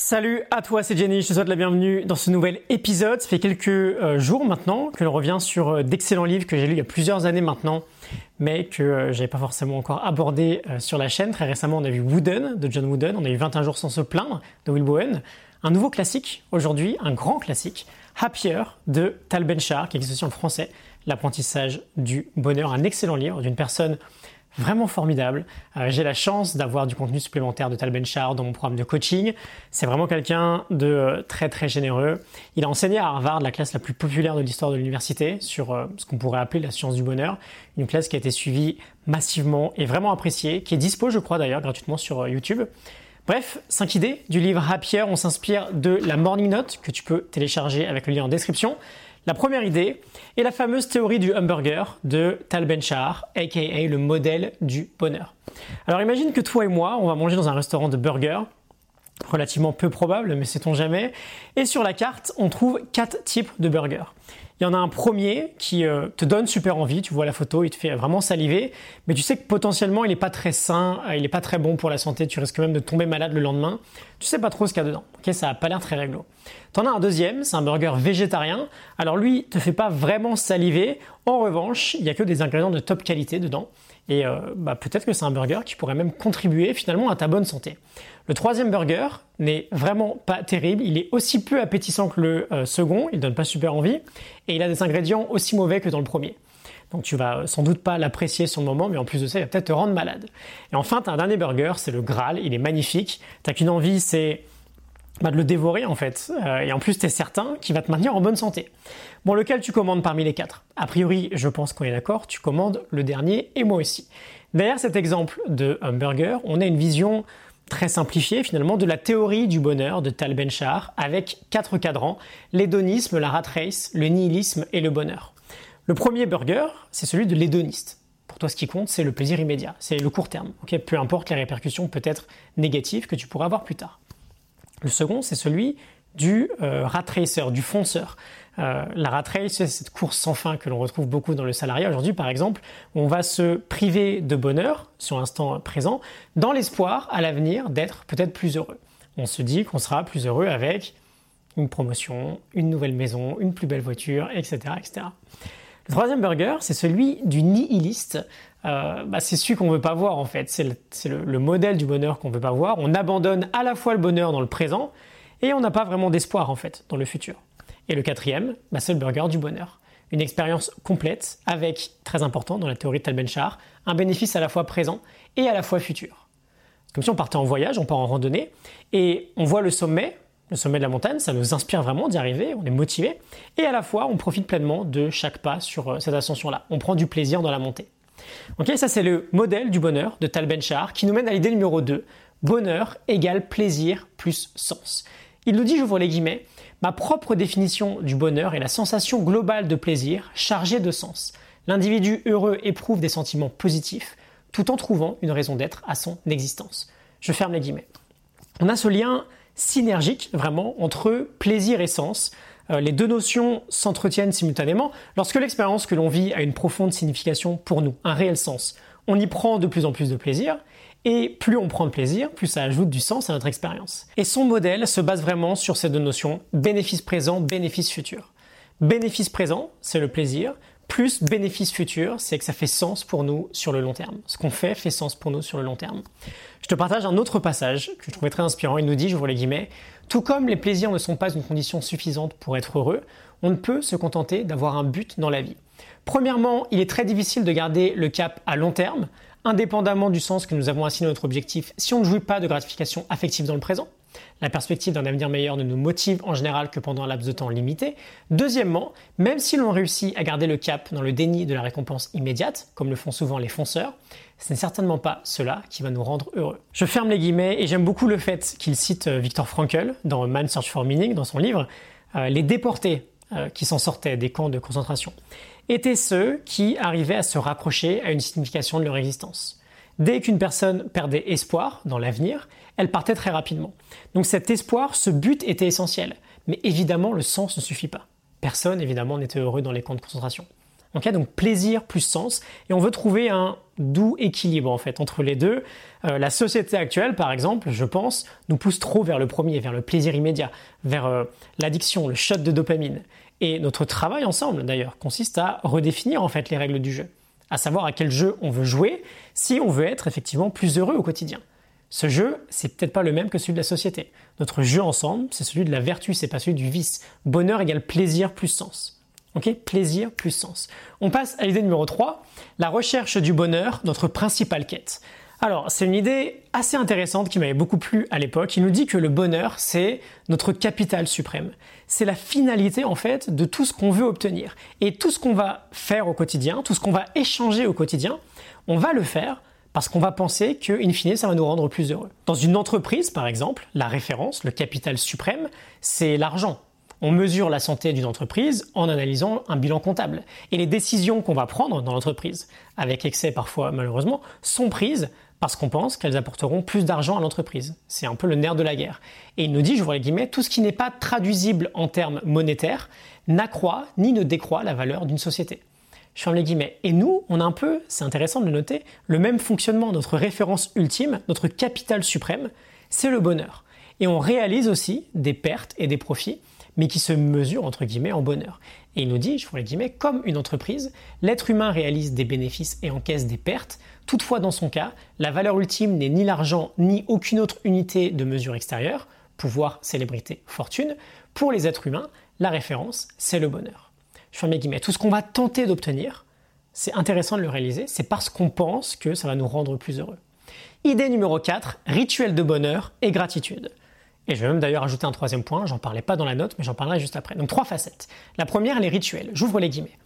Salut à toi, c'est Jenny, je te souhaite la bienvenue dans ce nouvel épisode. Ça fait quelques euh, jours maintenant que l'on revient sur euh, d'excellents livres que j'ai lus il y a plusieurs années maintenant, mais que euh, j'avais pas forcément encore abordé sur la chaîne. Très récemment, on a vu Wooden de John Wooden, on a eu 21 jours sans se plaindre de Will Bowen. Un nouveau classique aujourd'hui, un grand classique, Happier de Tal Ben-Shahar, qui existe aussi en français, L'apprentissage du bonheur, un excellent livre d'une personne vraiment formidable. Euh, j'ai la chance d'avoir du contenu supplémentaire de Tal Benchar dans mon programme de coaching. C'est vraiment quelqu'un de euh, très très généreux. Il a enseigné à Harvard, la classe la plus populaire de l'histoire de l'université, sur euh, ce qu'on pourrait appeler la science du bonheur. Une classe qui a été suivie massivement et vraiment appréciée, qui est dispo, je crois d'ailleurs, gratuitement sur YouTube. Bref, 5 idées du livre Happier. On s'inspire de la Morning Note que tu peux télécharger avec le lien en description. La première idée est la fameuse théorie du hamburger de Tal Ben-Shahar, aka le modèle du bonheur. Alors imagine que toi et moi, on va manger dans un restaurant de burgers, relativement peu probable, mais sait-on jamais, et sur la carte, on trouve quatre types de burgers. Il y en a un premier qui euh, te donne super envie, tu vois la photo, il te fait vraiment saliver, mais tu sais que potentiellement il n'est pas très sain, euh, il n'est pas très bon pour la santé, tu risques même de tomber malade le lendemain. Tu sais pas trop ce qu'il y a dedans. Ça a pas l'air très réglo. T'en as un deuxième, c'est un burger végétarien. Alors lui, te fait pas vraiment saliver. En revanche, il y a que des ingrédients de top qualité dedans. Et euh, bah, peut-être que c'est un burger qui pourrait même contribuer finalement à ta bonne santé. Le troisième burger n'est vraiment pas terrible. Il est aussi peu appétissant que le euh, second. Il donne pas super envie. Et il a des ingrédients aussi mauvais que dans le premier. Donc tu vas sans doute pas l'apprécier sur le moment, mais en plus de ça, il va peut-être te rendre malade. Et enfin, tu as un dernier burger, c'est le Graal. Il est magnifique. T'as qu'une envie, c'est bah, de le dévorer en fait. Euh, et en plus, tu es certain qu'il va te maintenir en bonne santé. Bon, lequel tu commandes parmi les quatre? A priori, je pense qu'on est d'accord, tu commandes le dernier et moi aussi. Derrière cet exemple de hamburger, on a une vision très simplifiée finalement de la théorie du bonheur de Tal Ben-Shahar avec quatre cadrans, l'hédonisme, la rat race, le nihilisme et le bonheur. Le premier burger, c'est celui de l'hédoniste. Pour toi, ce qui compte, c'est le plaisir immédiat, c'est le court terme. Peu importe les répercussions peut-être négatives que tu pourras avoir plus tard. Le second, c'est celui du euh, rat racer, du fonceur. Euh, la rat race, c'est cette course sans fin que l'on retrouve beaucoup dans le salariat aujourd'hui, par exemple. On va se priver de bonheur sur l'instant présent, dans l'espoir à l'avenir d'être peut-être plus heureux. On se dit qu'on sera plus heureux avec une promotion, une nouvelle maison, une plus belle voiture, etc. etc. Le troisième burger, c'est celui du nihiliste. Euh, bah, c'est celui qu'on veut pas voir en fait. C'est le, modèle du bonheur qu'on veut pas voir. On abandonne à la fois le bonheur dans le présent et on n'a pas vraiment d'espoir en fait dans le futur. Et le quatrième, bah, c'est le burger du bonheur. Une expérience complète avec, très important dans la théorie de Tal Ben-Shahar, un bénéfice à la fois présent et à la fois futur. Comme si on partait en voyage, on part en randonnée et on voit le sommet, le sommet de la montagne, ça nous inspire vraiment d'y arriver, on est motivé et à la fois on profite pleinement de chaque pas sur euh, cette ascension-là. On prend du plaisir dans la montée. Ok, ça c'est le modèle du bonheur de Tal Ben-Shahar qui nous mène à l'idée numéro 2. Bonheur égale plaisir plus sens. Il nous dit, j'ouvre les guillemets, ma propre définition du bonheur est la sensation globale de plaisir chargée de sens. L'individu heureux éprouve des sentiments positifs tout en trouvant une raison d'être à son existence. Je ferme les guillemets. On a ce lien synergique vraiment entre plaisir et sens. Euh, les deux notions s'entretiennent simultanément lorsque l'expérience que l'on vit a une profonde signification pour nous, un réel sens. On y prend de plus en plus de plaisir et plus on prend de plaisir, plus ça ajoute du sens à notre expérience. Et son modèle se base vraiment sur ces deux notions, bénéfice présent, bénéfice futur. Bénéfice présent, c'est le plaisir, plus bénéfice futur, c'est que ça fait sens pour nous sur le long terme. Ce qu'on fait fait sens pour nous sur le long terme. Je te partage un autre passage que je trouvais très inspirant. Il nous dit, j'ouvre les guillemets, tout comme les plaisirs ne sont pas une condition suffisante pour être heureux, on ne peut se contenter d'avoir un but dans la vie. Premièrement, il est très difficile de garder le cap à long terme, indépendamment du sens que nous avons assigné à notre objectif, si on ne jouit pas de gratification affective dans le présent. La perspective d'un avenir meilleur ne nous motive en général que pendant un laps de temps limité. Deuxièmement, même si l'on réussit à garder le cap dans le déni de la récompense immédiate, comme le font souvent les fonceurs, ce n'est certainement pas cela qui va nous rendre heureux. Je ferme les guillemets et j'aime beaucoup le fait qu'il cite euh, Viktor Frankl dans Man's Search for Meaning, dans son livre, euh, les déportés euh, qui s'en sortaient des camps de concentration étaient ceux qui arrivaient à se raccrocher à une signification de leur existence. Dès qu'une personne perdait espoir dans l'avenir, elle partait très rapidement. Donc cet espoir, ce but était essentiel. Mais évidemment, le sens ne suffit pas. Personne, évidemment, n'était heureux dans les camps de concentration. donc plaisir plus sens. Et on veut trouver un doux équilibre en fait entre les deux. Euh, la société actuelle, par exemple, je pense, nous pousse trop vers le premier, vers le plaisir immédiat, vers euh, l'addiction, le shot de dopamine. Et notre travail ensemble, d'ailleurs, consiste à redéfinir en fait les règles du jeu, à savoir à quel jeu on veut jouer si on veut être effectivement plus heureux au quotidien. Ce jeu, c'est peut-être pas le même que celui de la société. Notre jeu ensemble, c'est celui de la vertu, c'est pas celui du vice. Bonheur égale plaisir plus sens. Ok? Plaisir plus sens. On passe à l'idée numéro 3, la recherche du bonheur, notre principale quête. Alors, c'est une idée assez intéressante qui m'avait beaucoup plu à l'époque. Il nous dit que le bonheur, c'est notre capital suprême. C'est la finalité, en fait, de tout ce qu'on veut obtenir. Et tout ce qu'on va faire au quotidien, tout ce qu'on va échanger au quotidien, on va le faire parce qu'on va penser que, in fine, ça va nous rendre plus heureux. Dans une entreprise, par exemple, la référence, le capital suprême, c'est l'argent. On mesure la santé d'une entreprise en analysant un bilan comptable. Et les décisions qu'on va prendre dans l'entreprise, avec excès parfois malheureusement, sont prises parce qu'on pense qu'elles apporteront plus d'argent à l'entreprise. C'est un peu le nerf de la guerre. Et il nous dit, je vous les guillemets, tout ce qui n'est pas traduisible en termes monétaires n'accroît ni ne décroît la valeur d'une société. Je ferme les. Et nous, on a un peu, c'est intéressant de le noter, le même fonctionnement. Notre référence ultime, notre capital suprême, c'est le bonheur. Et on réalise aussi des pertes et des profits mais qui se mesure entre guillemets en bonheur. Et il nous dit, je les guillemets, comme une entreprise, l'être humain réalise des bénéfices et encaisse des pertes. Toutefois, dans son cas, la valeur ultime n'est ni l'argent ni aucune autre unité de mesure extérieure, pouvoir, célébrité, fortune. Pour les êtres humains, la référence, c'est le bonheur. Je ferme mes guillemets. Tout ce qu'on va tenter d'obtenir, c'est intéressant de le réaliser, c'est parce qu'on pense que ça va nous rendre plus heureux. Idée numéro 4, rituel de bonheur et gratitude. Et je vais même d'ailleurs ajouter un troisième point, j'en parlais pas dans la note, mais j'en parlerai juste après. Donc trois facettes. La première, les rituels. J'ouvre les guillemets.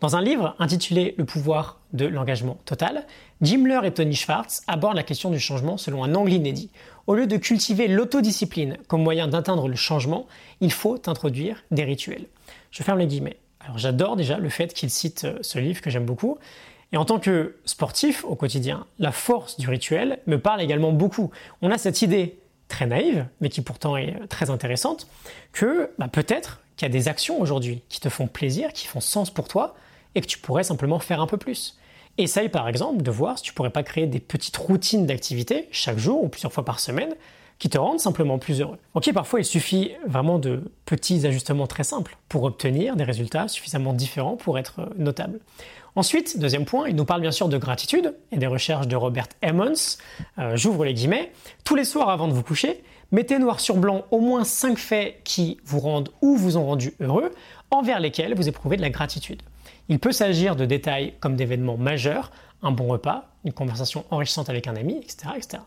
Dans un livre intitulé Le pouvoir de l'engagement total, Jim Lehr et Tony Schwartz abordent la question du changement selon un angle inédit. Au lieu de cultiver l'autodiscipline comme moyen d'atteindre le changement, il faut introduire des rituels. Je ferme les guillemets. Alors j'adore déjà le fait qu'il cite euh, ce livre que j'aime beaucoup. Et en tant que sportif au quotidien, la force du rituel me parle également beaucoup. On a cette idée très naïve, mais qui pourtant est très intéressante, que bah, peut-être qu'il y a des actions aujourd'hui qui te font plaisir, qui font sens pour toi, et que tu pourrais simplement faire un peu plus. Essaye par exemple de voir si tu pourrais pas créer des petites routines d'activité chaque jour ou plusieurs fois par semaine qui te rendent simplement plus heureux. Ok, parfois il suffit vraiment de petits ajustements très simples pour obtenir des résultats suffisamment différents pour être notables. Ensuite, deuxième point, il nous parle bien sûr de gratitude et des recherches de Robert Emmons. Euh, j'ouvre les guillemets. Tous les soirs avant de vous coucher, mettez noir sur blanc au moins 5 faits qui vous rendent ou vous ont rendu heureux, envers lesquels vous éprouvez de la gratitude. Il peut s'agir de détails comme d'événements majeurs, un bon repas, une conversation enrichissante avec un ami, etc. etc.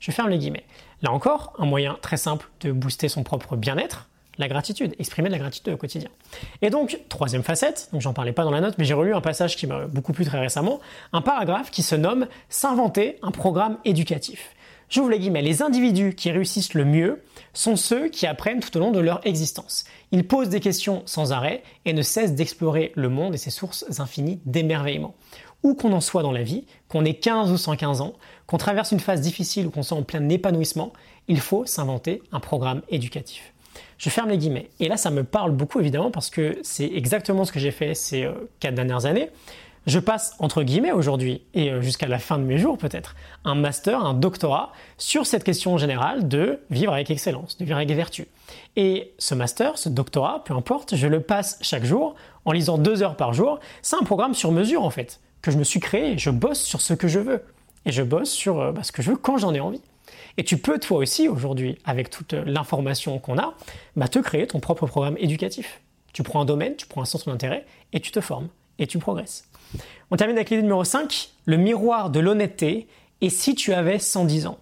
Je ferme les guillemets. Là encore, un moyen très simple de booster son propre bien-être, la gratitude, exprimer de la gratitude au quotidien. Et donc, troisième facette, donc j'en parlais pas dans la note, mais j'ai relu un passage qui m'a beaucoup plu très récemment, un paragraphe qui se nomme S'inventer un programme éducatif. L'ai dit, mais les individus qui réussissent le mieux sont ceux qui apprennent tout au long de leur existence. Ils posent des questions sans arrêt et ne cessent d'explorer le monde et ses sources infinies d'émerveillement. Où qu'on en soit dans la vie, qu'on ait 15 ou 115 ans, qu'on traverse une phase difficile ou qu'on soit en plein épanouissement, il faut s'inventer un programme éducatif. Je ferme les guillemets. Et là, ça me parle beaucoup évidemment parce que c'est exactement ce que j'ai fait ces euh, quatre dernières années. Je passe entre guillemets aujourd'hui et euh, jusqu'à la fin de mes jours peut-être un master, un doctorat sur cette question générale de vivre avec excellence, de vivre avec vertu. Et ce master, ce doctorat, peu importe, je le passe chaque jour en lisant deux heures par jour. C'est un programme sur mesure en fait que je me suis créé. Je bosse sur ce que je veux et je bosse sur euh, bah, ce que je veux quand j'en ai envie. Et tu peux toi aussi aujourd'hui, avec toute l'information qu'on a, bah, te créer ton propre programme éducatif. Tu prends un domaine, tu prends un centre d'intérêt et tu te formes et tu progresses. On termine avec l'idée numéro 5, le miroir de l'honnêteté et si tu avais 110 ans.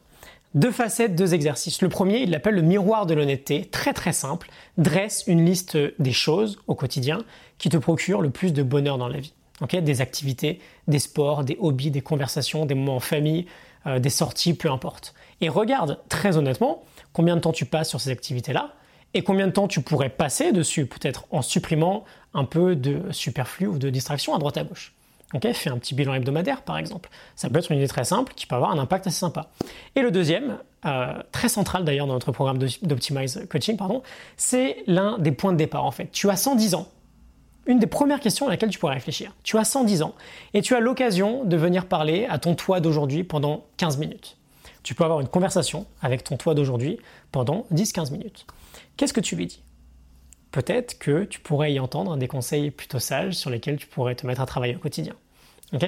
Deux facettes, deux exercices. Le premier, il l'appelle le miroir de l'honnêteté, très très simple, dresse une liste des choses au quotidien qui te procurent le plus de bonheur dans la vie. Des activités, des sports, des hobbies, des conversations, des moments en famille, euh, des sorties, peu importe. Et regarde très honnêtement combien de temps tu passes sur ces activités-là et combien de temps tu pourrais passer dessus, peut-être en supprimant un peu de superflu ou de distraction à droite à gauche. Ok, fais un petit bilan hebdomadaire par exemple. Ça peut être une idée très simple qui peut avoir un impact assez sympa. Et le deuxième, euh, très central d'ailleurs dans notre programme d'Optimize Coaching, pardon, c'est l'un des points de départ en fait. Tu as 110 ans, une des premières questions à laquelle tu pourrais réfléchir. Tu as 110 ans et tu as l'occasion de venir parler à ton toi d'aujourd'hui pendant 15 minutes. Tu peux avoir une conversation avec ton toi d'aujourd'hui pendant 10-15 minutes. Qu'est-ce que tu lui dis? Peut-être que tu pourrais y entendre des conseils plutôt sages sur lesquels tu pourrais te mettre à travailler au quotidien. Ok?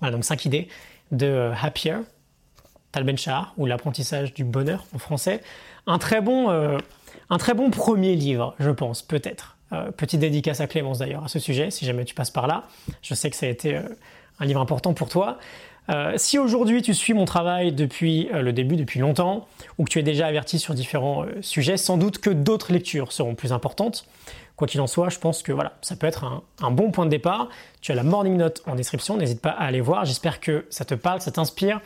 Voilà, donc 5 idées de euh, Happier, Tal ben ou l'apprentissage du bonheur en français. Un très bon, euh, un très bon premier livre, je pense, peut-être. Euh, petite dédicace à Clémence d'ailleurs à ce sujet, si jamais tu passes par là. Je sais que ça a été euh, un livre important pour toi. si aujourd'hui tu suis mon travail depuis le début, depuis longtemps, ou que tu es déjà averti sur différents sujets, sans doute que d'autres lectures seront plus importantes. Quoi qu'il en soit, je pense que voilà, ça peut être un, un, bon point de départ. Tu as la morning note en description, n'hésite pas à aller voir. J'espère que ça te parle, ça t'inspire.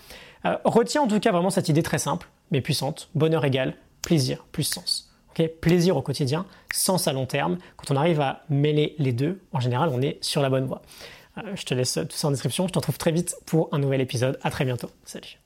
retiens en tout cas vraiment cette idée très simple, mais puissante. Bonheur égal plaisir plus sens. Plaisir au quotidien, sens à long terme. Quand on arrive à mêler les deux, en général, on est sur la bonne voie. Euh, je te laisse tout ça en description. Je te retrouve très vite pour un nouvel épisode. À très bientôt. Salut.